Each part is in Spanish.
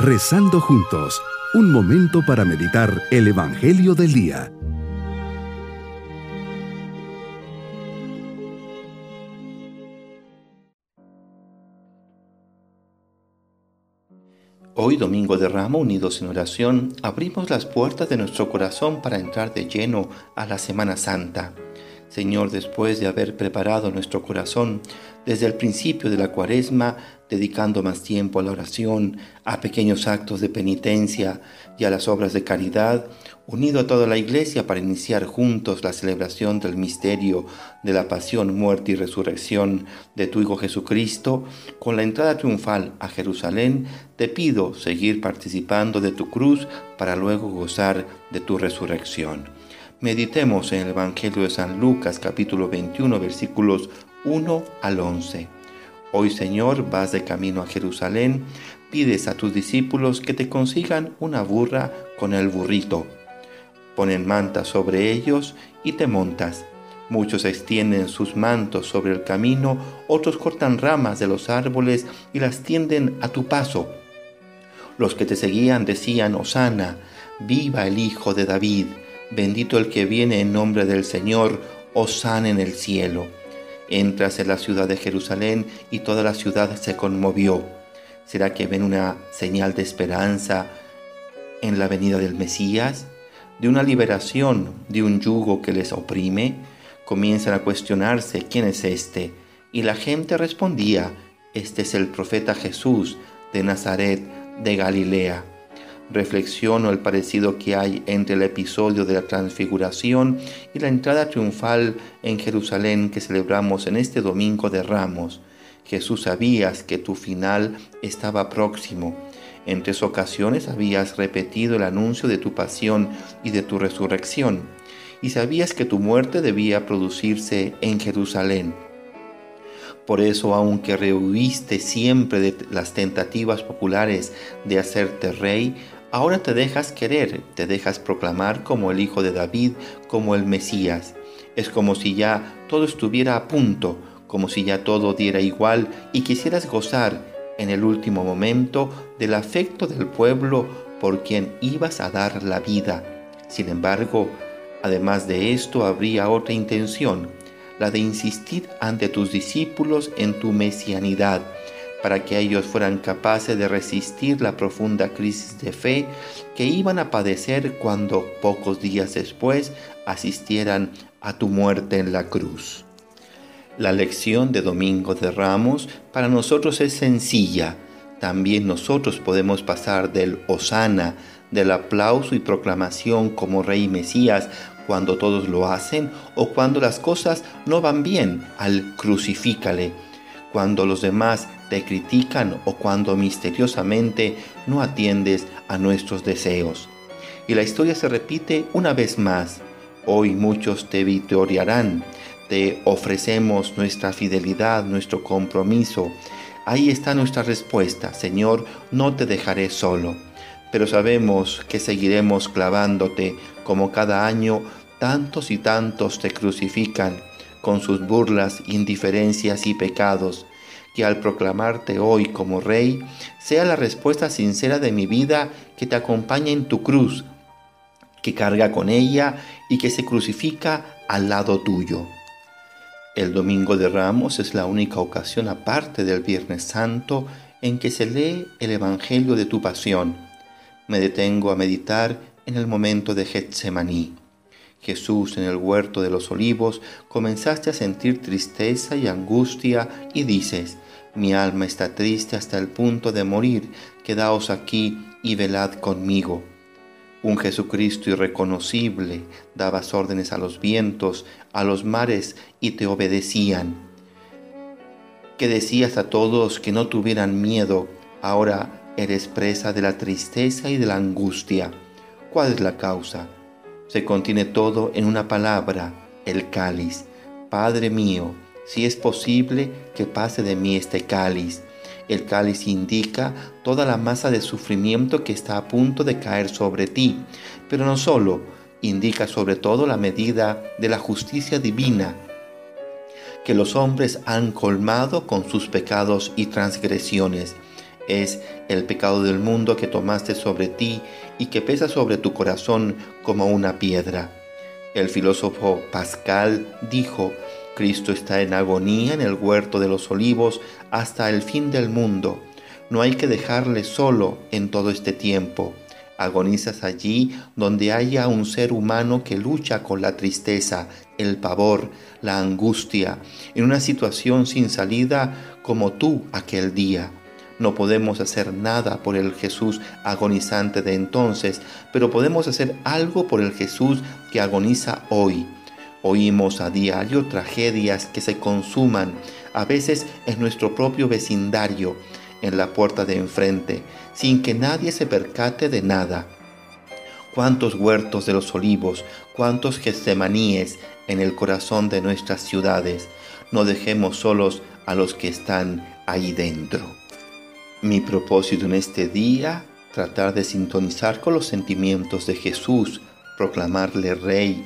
Rezando juntos, un momento para meditar el Evangelio del Día. Hoy, Domingo de Ramo, unidos en oración, abrimos las puertas de nuestro corazón para entrar de lleno a la Semana Santa. Señor, después de haber preparado nuestro corazón desde el principio de la cuaresma, dedicando más tiempo a la oración, a pequeños actos de penitencia y a las obras de caridad, unido a toda la iglesia para iniciar juntos la celebración del misterio de la pasión, muerte y resurrección de tu Hijo Jesucristo, con la entrada triunfal a Jerusalén, te pido seguir participando de tu cruz para luego gozar de tu resurrección. Meditemos en el Evangelio de San Lucas capítulo 21 versículos 1 al 11. Hoy Señor vas de camino a Jerusalén, pides a tus discípulos que te consigan una burra con el burrito. Ponen mantas sobre ellos y te montas. Muchos extienden sus mantos sobre el camino, otros cortan ramas de los árboles y las tienden a tu paso. Los que te seguían decían, Osana, viva el Hijo de David Bendito el que viene en nombre del Señor, osana en el cielo. Entras en la ciudad de Jerusalén y toda la ciudad se conmovió. ¿Será que ven una señal de esperanza en la venida del Mesías? ¿De una liberación de un yugo que les oprime? Comienzan a cuestionarse quién es este. Y la gente respondía, este es el profeta Jesús de Nazaret de Galilea reflexiono el parecido que hay entre el episodio de la transfiguración y la entrada triunfal en Jerusalén que celebramos en este domingo de Ramos. Jesús sabías que tu final estaba próximo. En tres ocasiones habías repetido el anuncio de tu pasión y de tu resurrección, y sabías que tu muerte debía producirse en Jerusalén. Por eso, aunque rehuiste siempre de las tentativas populares de hacerte rey, Ahora te dejas querer, te dejas proclamar como el Hijo de David, como el Mesías. Es como si ya todo estuviera a punto, como si ya todo diera igual y quisieras gozar en el último momento del afecto del pueblo por quien ibas a dar la vida. Sin embargo, además de esto habría otra intención, la de insistir ante tus discípulos en tu mesianidad, para que ellos fueran capaces de resistir la profunda crisis de fe que iban a padecer cuando pocos días después asistieran a tu muerte en la cruz. La lección de Domingo de Ramos para nosotros es sencilla. También nosotros podemos pasar del Osana, del aplauso y proclamación como Rey Mesías cuando todos lo hacen o cuando las cosas no van bien, al crucifícale cuando los demás te critican o cuando misteriosamente no atiendes a nuestros deseos. Y la historia se repite una vez más. Hoy muchos te victoriarán, te ofrecemos nuestra fidelidad, nuestro compromiso. Ahí está nuestra respuesta, Señor, no te dejaré solo. Pero sabemos que seguiremos clavándote como cada año tantos y tantos te crucifican con sus burlas, indiferencias y pecados, que al proclamarte hoy como Rey sea la respuesta sincera de mi vida que te acompaña en tu cruz, que carga con ella y que se crucifica al lado tuyo. El Domingo de Ramos es la única ocasión aparte del Viernes Santo en que se lee el Evangelio de tu pasión. Me detengo a meditar en el momento de Getsemaní. Jesús en el huerto de los olivos, comenzaste a sentir tristeza y angustia y dices, mi alma está triste hasta el punto de morir, quedaos aquí y velad conmigo. Un Jesucristo irreconocible, dabas órdenes a los vientos, a los mares y te obedecían. Que decías a todos que no tuvieran miedo, ahora eres presa de la tristeza y de la angustia. ¿Cuál es la causa? se contiene todo en una palabra, el cáliz. Padre mío, si es posible que pase de mí este cáliz. El cáliz indica toda la masa de sufrimiento que está a punto de caer sobre ti, pero no solo, indica sobre todo la medida de la justicia divina que los hombres han colmado con sus pecados y transgresiones. es el pecado del mundo que tomaste sobre ti y que pesa sobre tu corazón como una piedra. El filósofo Pascal dijo, Cristo está en agonía en el huerto de los olivos hasta el fin del mundo. No hay que dejarle solo en todo este tiempo. Agonizas allí donde haya un ser humano que lucha con la tristeza, el pavor, la angustia, en una situación sin salida como tú aquel día. No podemos hacer nada por el Jesús agonizante de entonces, pero podemos hacer algo por el Jesús que agoniza hoy. Oímos a diario tragedias que se consuman, a veces en nuestro propio vecindario, en la puerta de enfrente, sin que nadie se percate de nada. Cuántos huertos de los olivos, cuántos gestemaníes en el corazón de nuestras ciudades. No dejemos solos a los que están ahí dentro. Mi propósito en este día, tratar de sintonizar con los sentimientos de Jesús, proclamarle Rey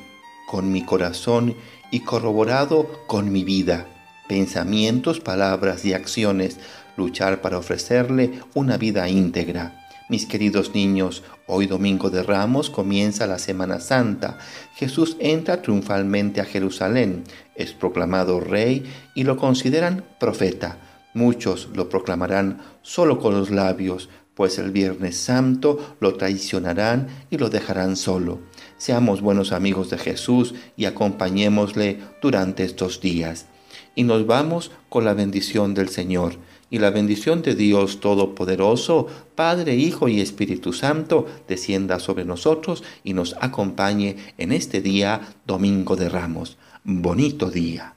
con mi corazón y corroborado con mi vida, pensamientos, palabras y acciones, luchar para ofrecerle una vida íntegra. Mis queridos niños, hoy domingo de Ramos comienza la Semana Santa. Jesús entra triunfalmente a Jerusalén, es proclamado rey y lo consideran profeta. Muchos lo proclamarán solo con los labios, pues el Viernes Santo lo traicionarán y lo dejarán solo. Seamos buenos amigos de Jesús y acompañémosle durante estos días. Y nos vamos con la bendición del Señor. Y la bendición de Dios Todopoderoso, Padre, Hijo y Espíritu Santo, descienda sobre nosotros y nos acompañe en este día, Domingo de Ramos. Bonito día.